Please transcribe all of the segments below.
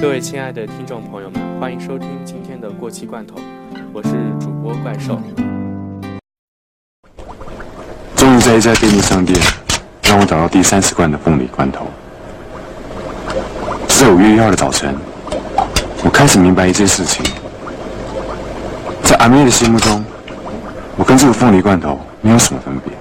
各位亲爱的听众朋友们，欢迎收听今天的过期罐头，我是主播怪兽。终于在一家便利商店，让我找到第三十罐的凤梨罐头。在五月一号的早晨，我开始明白一件事情：在阿妹的心目中，我跟这个凤梨罐头没有什么分别。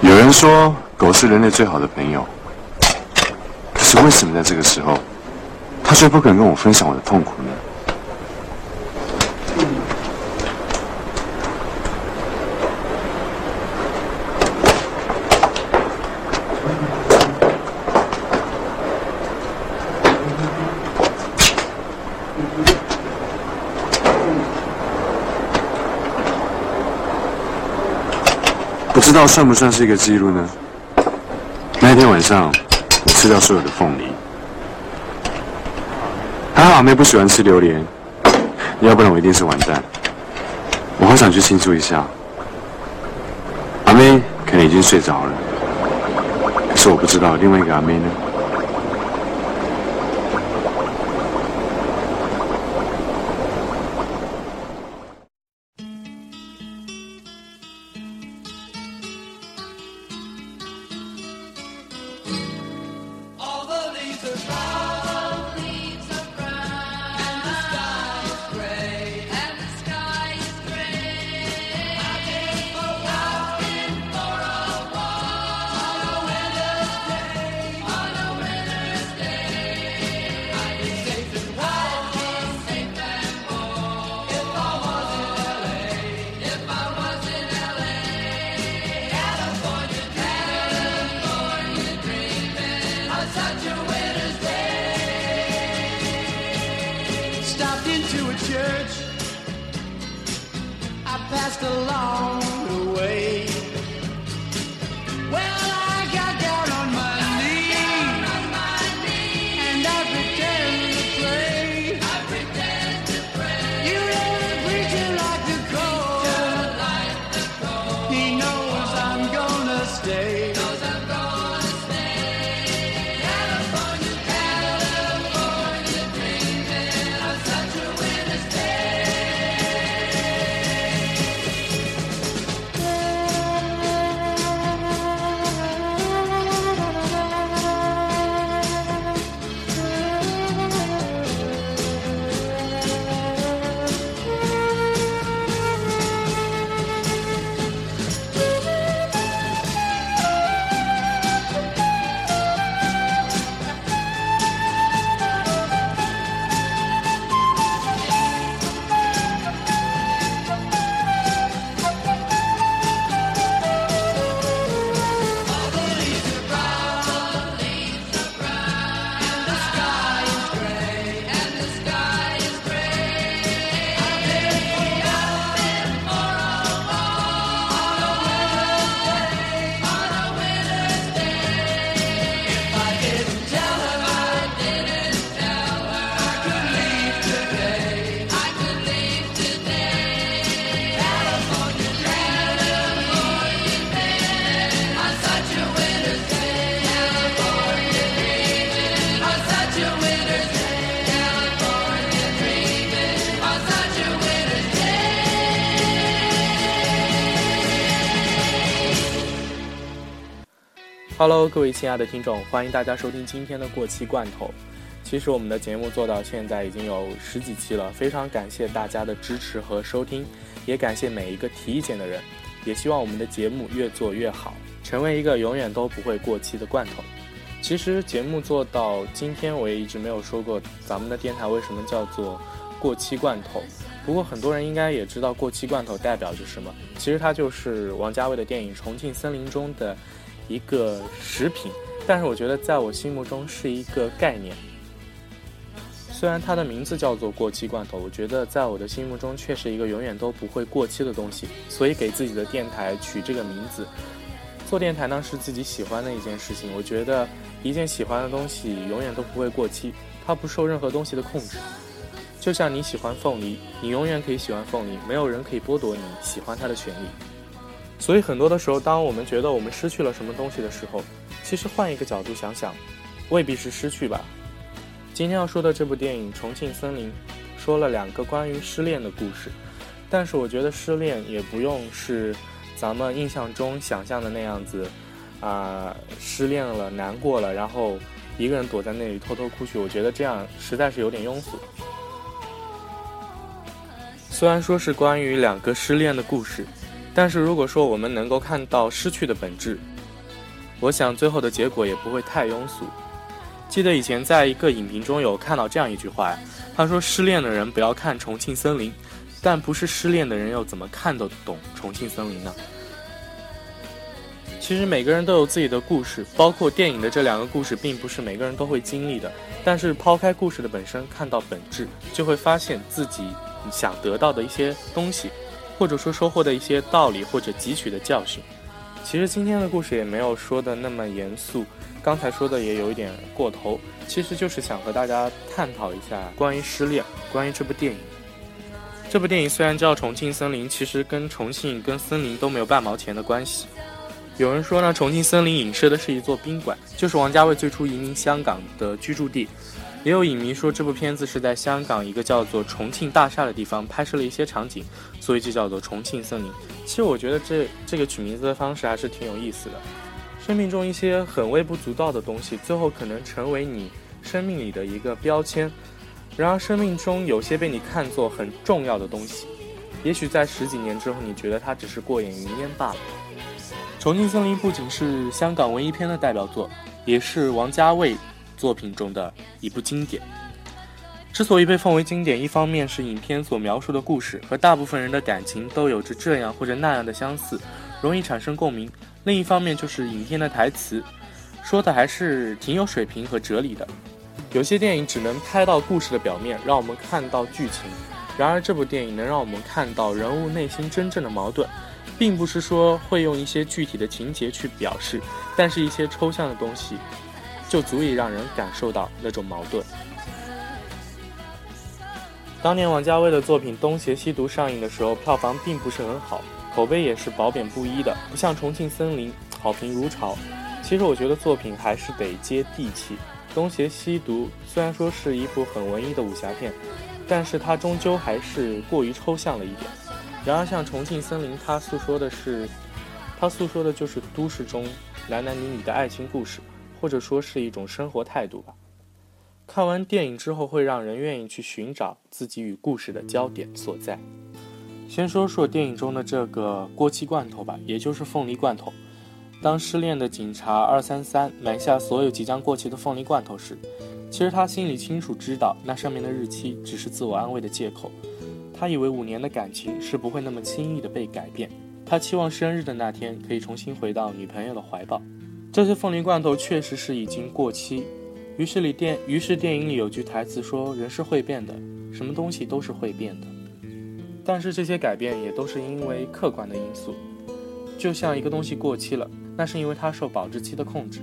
有人说狗是人类最好的朋友，可是为什么在这个时候，它却不肯跟我分享我的痛苦呢？知道算不算是一个记录呢？那天晚上，我吃掉所有的凤梨，还好阿妹不喜欢吃榴莲，要不然我一定是完蛋。我好想去庆祝一下，阿妹可能已经睡着了，可是我不知道另外一个阿妹呢。to a church. I passed along Hello，各位亲爱的听众，欢迎大家收听今天的过期罐头。其实我们的节目做到现在已经有十几期了，非常感谢大家的支持和收听，也感谢每一个提意见的人，也希望我们的节目越做越好，成为一个永远都不会过期的罐头。其实节目做到今天，我也一直没有说过咱们的电台为什么叫做过期罐头。不过很多人应该也知道过期罐头代表着什么，其实它就是王家卫的电影《重庆森林》中的。一个食品，但是我觉得在我心目中是一个概念。虽然它的名字叫做过期罐头，我觉得在我的心目中却是一个永远都不会过期的东西，所以给自己的电台取这个名字。做电台呢是自己喜欢的一件事情，我觉得一件喜欢的东西永远都不会过期，它不受任何东西的控制。就像你喜欢凤梨，你永远可以喜欢凤梨，没有人可以剥夺你喜欢它的权利。所以很多的时候，当我们觉得我们失去了什么东西的时候，其实换一个角度想想，未必是失去吧。今天要说的这部电影《重庆森林》，说了两个关于失恋的故事，但是我觉得失恋也不用是咱们印象中想象的那样子，啊，失恋了、难过了，然后一个人躲在那里偷偷哭去。我觉得这样实在是有点庸俗。虽然说是关于两个失恋的故事，但是如果说我们能够看到失去的本质，我想最后的结果也不会太庸俗。记得以前在一个影评中有看到这样一句话呀，他说：“失恋的人不要看《重庆森林》，但不是失恋的人又怎么看得懂《重庆森林》呢？”其实每个人都有自己的故事，包括电影的这两个故事，并不是每个人都会经历的。但是抛开故事的本身，看到本质，就会发现自己想得到的一些东西，或者说收获的一些道理或者汲取的教训。其实今天的故事也没有说的那么严肃。刚才说的也有一点过头，其实就是想和大家探讨一下关于失恋，关于这部电影。这部电影虽然叫《重庆森林》，其实跟重庆跟森林都没有半毛钱的关系。有人说呢，《重庆森林》影射的是一座宾馆，就是王家卫最初移民香港的居住地。也有影迷说，这部片子是在香港一个叫做重庆大厦的地方拍摄了一些场景，所以就叫做《重庆森林》。其实我觉得这这个取名字的方式还是挺有意思的。生命中一些很微不足道的东西，最后可能成为你生命里的一个标签。然而，生命中有些被你看作很重要的东西，也许在十几年之后，你觉得它只是过眼云烟罢了。《重庆森林》不仅是香港文艺片的代表作，也是王家卫作品中的一部经典。之所以被奉为经典，一方面是影片所描述的故事和大部分人的感情都有着这样或者那样的相似，容易产生共鸣。另一方面就是影片的台词，说的还是挺有水平和哲理的。有些电影只能拍到故事的表面，让我们看到剧情；然而这部电影能让我们看到人物内心真正的矛盾，并不是说会用一些具体的情节去表示，但是一些抽象的东西，就足以让人感受到那种矛盾。当年王家卫的作品《东邪西毒》上映的时候，票房并不是很好。口碑也是褒贬不一的，不像《重庆森林》好评如潮。其实我觉得作品还是得接地气。《东邪西毒》虽然说是一部很文艺的武侠片，但是它终究还是过于抽象了一点。然而像《重庆森林》，它诉说的是，它诉说的就是都市中男男女女的爱情故事，或者说是一种生活态度吧。看完电影之后，会让人愿意去寻找自己与故事的焦点所在。先说说电影中的这个过期罐头吧，也就是凤梨罐头。当失恋的警察二三三买下所有即将过期的凤梨罐头时，其实他心里清楚知道，那上面的日期只是自我安慰的借口。他以为五年的感情是不会那么轻易的被改变。他期望生日的那天可以重新回到女朋友的怀抱。这些凤梨罐头确实是已经过期。于是里电，于是电影里有句台词说：“人是会变的，什么东西都是会变的。”但是这些改变也都是因为客观的因素，就像一个东西过期了，那是因为它受保质期的控制。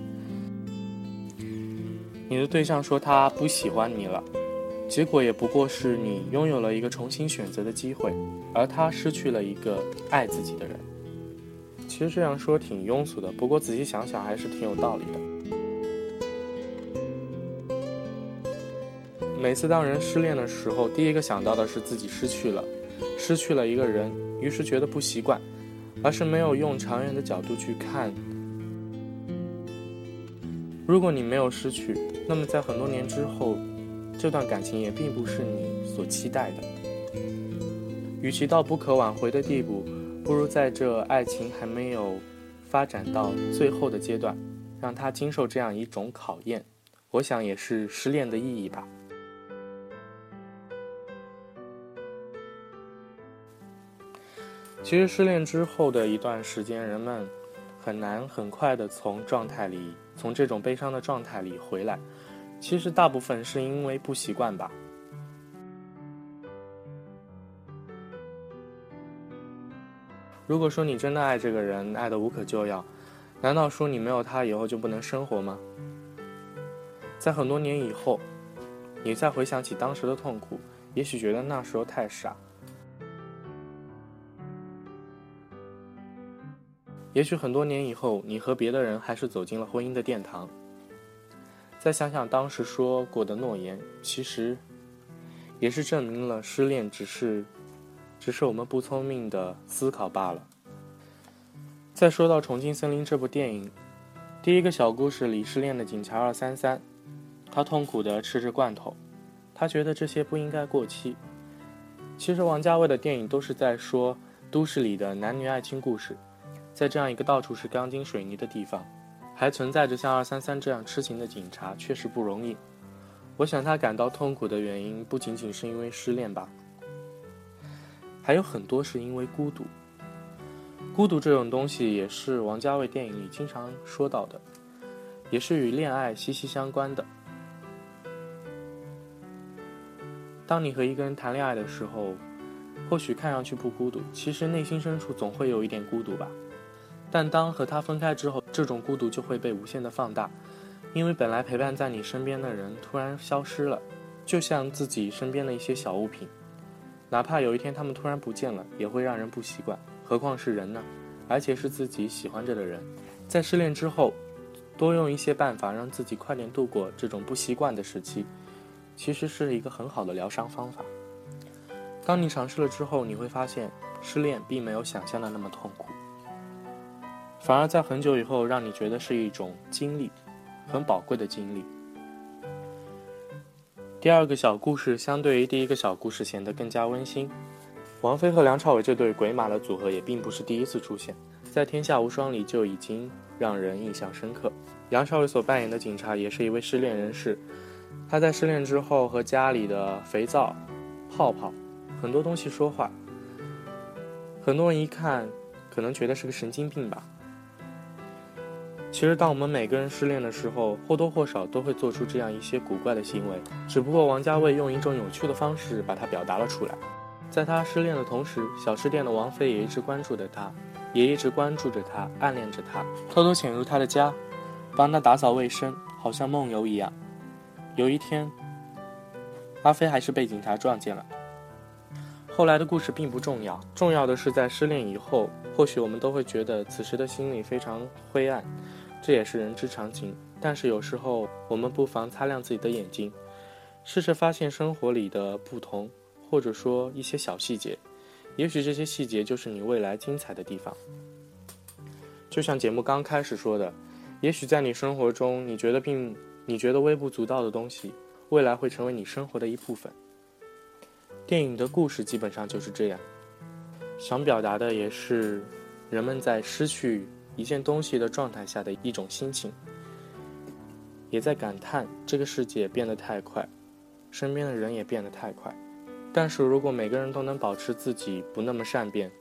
你的对象说他不喜欢你了，结果也不过是你拥有了一个重新选择的机会，而他失去了一个爱自己的人。其实这样说挺庸俗的，不过仔细想想还是挺有道理的。每次当人失恋的时候，第一个想到的是自己失去了。失去了一个人，于是觉得不习惯，而是没有用长远的角度去看。如果你没有失去，那么在很多年之后，这段感情也并不是你所期待的。与其到不可挽回的地步，不如在这爱情还没有发展到最后的阶段，让他经受这样一种考验。我想也是失恋的意义吧。其实失恋之后的一段时间，人们很难很快的从状态里，从这种悲伤的状态里回来。其实大部分是因为不习惯吧。如果说你真的爱这个人，爱得无可救药，难道说你没有他以后就不能生活吗？在很多年以后，你再回想起当时的痛苦，也许觉得那时候太傻。也许很多年以后，你和别的人还是走进了婚姻的殿堂。再想想当时说过的诺言，其实也是证明了失恋只是，只是我们不聪明的思考罢了。再说到《重庆森林》这部电影，第一个小故事里失恋的警察二三三，他痛苦的吃着罐头，他觉得这些不应该过期。其实王家卫的电影都是在说都市里的男女爱情故事。在这样一个到处是钢筋水泥的地方，还存在着像二三三这样痴情的警察，确实不容易。我想他感到痛苦的原因不仅仅是因为失恋吧，还有很多是因为孤独。孤独这种东西也是王家卫电影里经常说到的，也是与恋爱息息相关的。当你和一个人谈恋爱的时候，或许看上去不孤独，其实内心深处总会有一点孤独吧。但当和他分开之后，这种孤独就会被无限的放大，因为本来陪伴在你身边的人突然消失了，就像自己身边的一些小物品，哪怕有一天他们突然不见了，也会让人不习惯，何况是人呢？而且是自己喜欢着的人。在失恋之后，多用一些办法让自己快点度过这种不习惯的时期，其实是一个很好的疗伤方法。当你尝试了之后，你会发现失恋并没有想象的那么痛苦。反而在很久以后，让你觉得是一种经历，很宝贵的经历。第二个小故事相对于第一个小故事显得更加温馨。王菲和梁朝伟这对鬼马的组合也并不是第一次出现，在《天下无双》里就已经让人印象深刻。梁朝伟所扮演的警察也是一位失恋人士，他在失恋之后和家里的肥皂、泡泡很多东西说话，很多人一看可能觉得是个神经病吧。其实，当我们每个人失恋的时候，或多或少都会做出这样一些古怪的行为。只不过，王家卫用一种有趣的方式把它表达了出来。在他失恋的同时，小吃店的王菲也一直关注着他，也一直关注着他，暗恋着他，偷偷潜入他的家，帮他打扫卫生，好像梦游一样。有一天，阿飞还是被警察撞见了。后来的故事并不重要，重要的是在失恋以后，或许我们都会觉得此时的心里非常灰暗。这也是人之常情，但是有时候我们不妨擦亮自己的眼睛，试着发现生活里的不同，或者说一些小细节，也许这些细节就是你未来精彩的地方。就像节目刚开始说的，也许在你生活中你觉得并你觉得微不足道的东西，未来会成为你生活的一部分。电影的故事基本上就是这样，想表达的也是人们在失去。一件东西的状态下的一种心情，也在感叹这个世界变得太快，身边的人也变得太快。但是如果每个人都能保持自己不那么善变，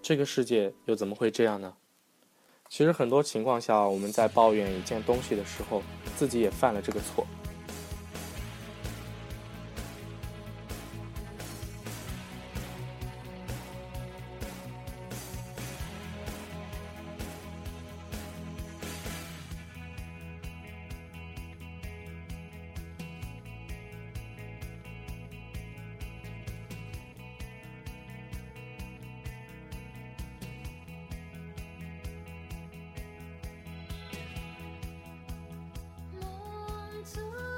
这个世界又怎么会这样呢？其实很多情况下，我们在抱怨一件东西的时候，自己也犯了这个错。错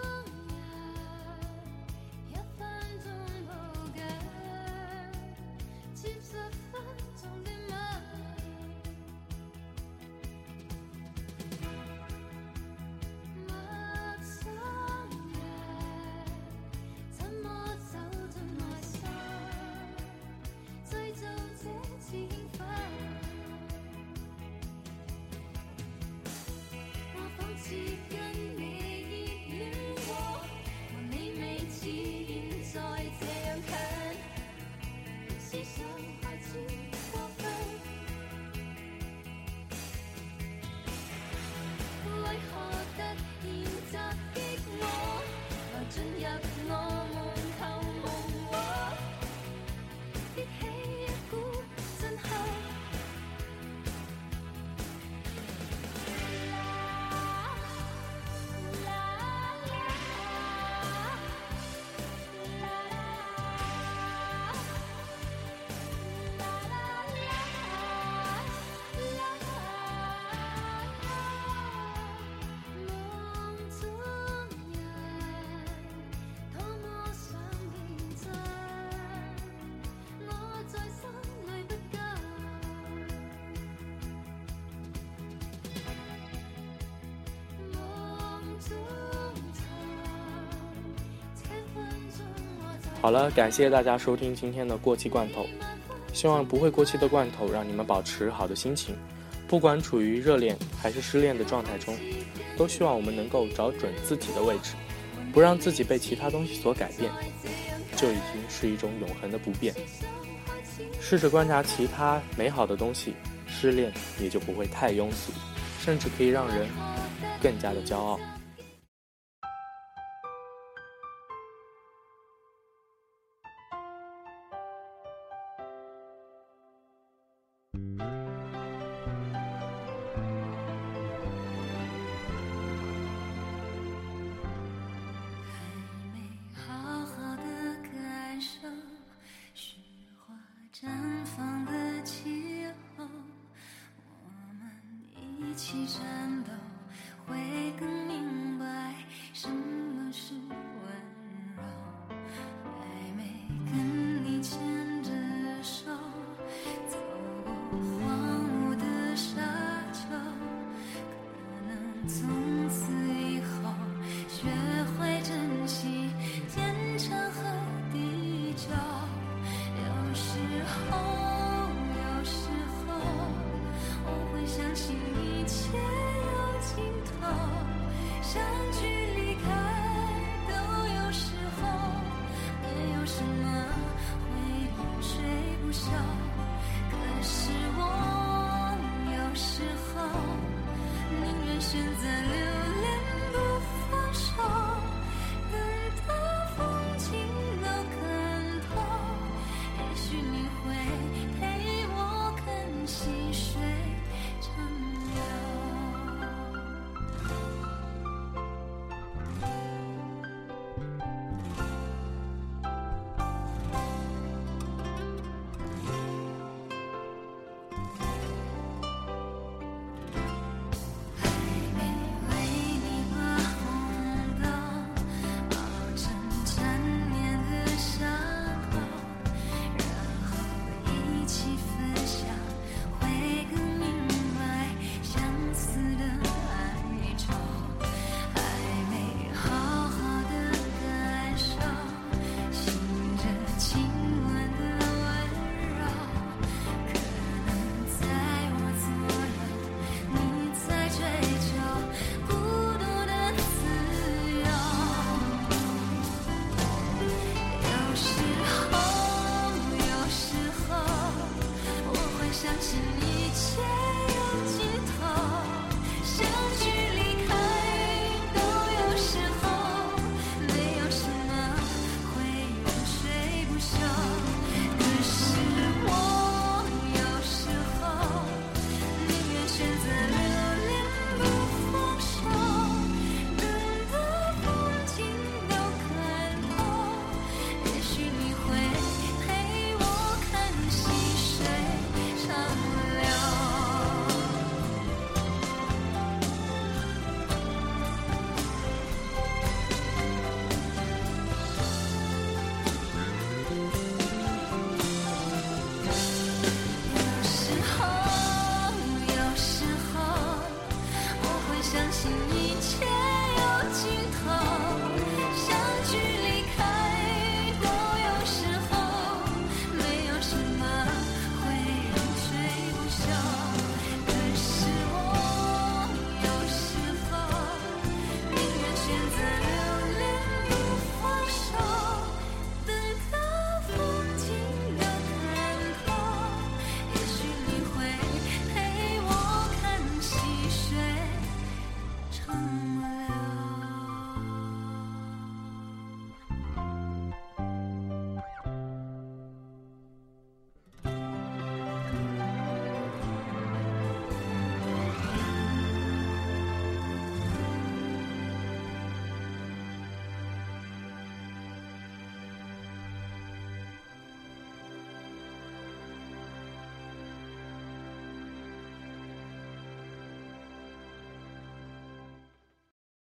好了，感谢大家收听今天的过期罐头。希望不会过期的罐头让你们保持好的心情，不管处于热恋还是失恋的状态中，都希望我们能够找准自己的位置，不让自己被其他东西所改变，就已经是一种永恒的不变。试着观察其他美好的东西，失恋也就不会太庸俗，甚至可以让人更加的骄傲。起战斗会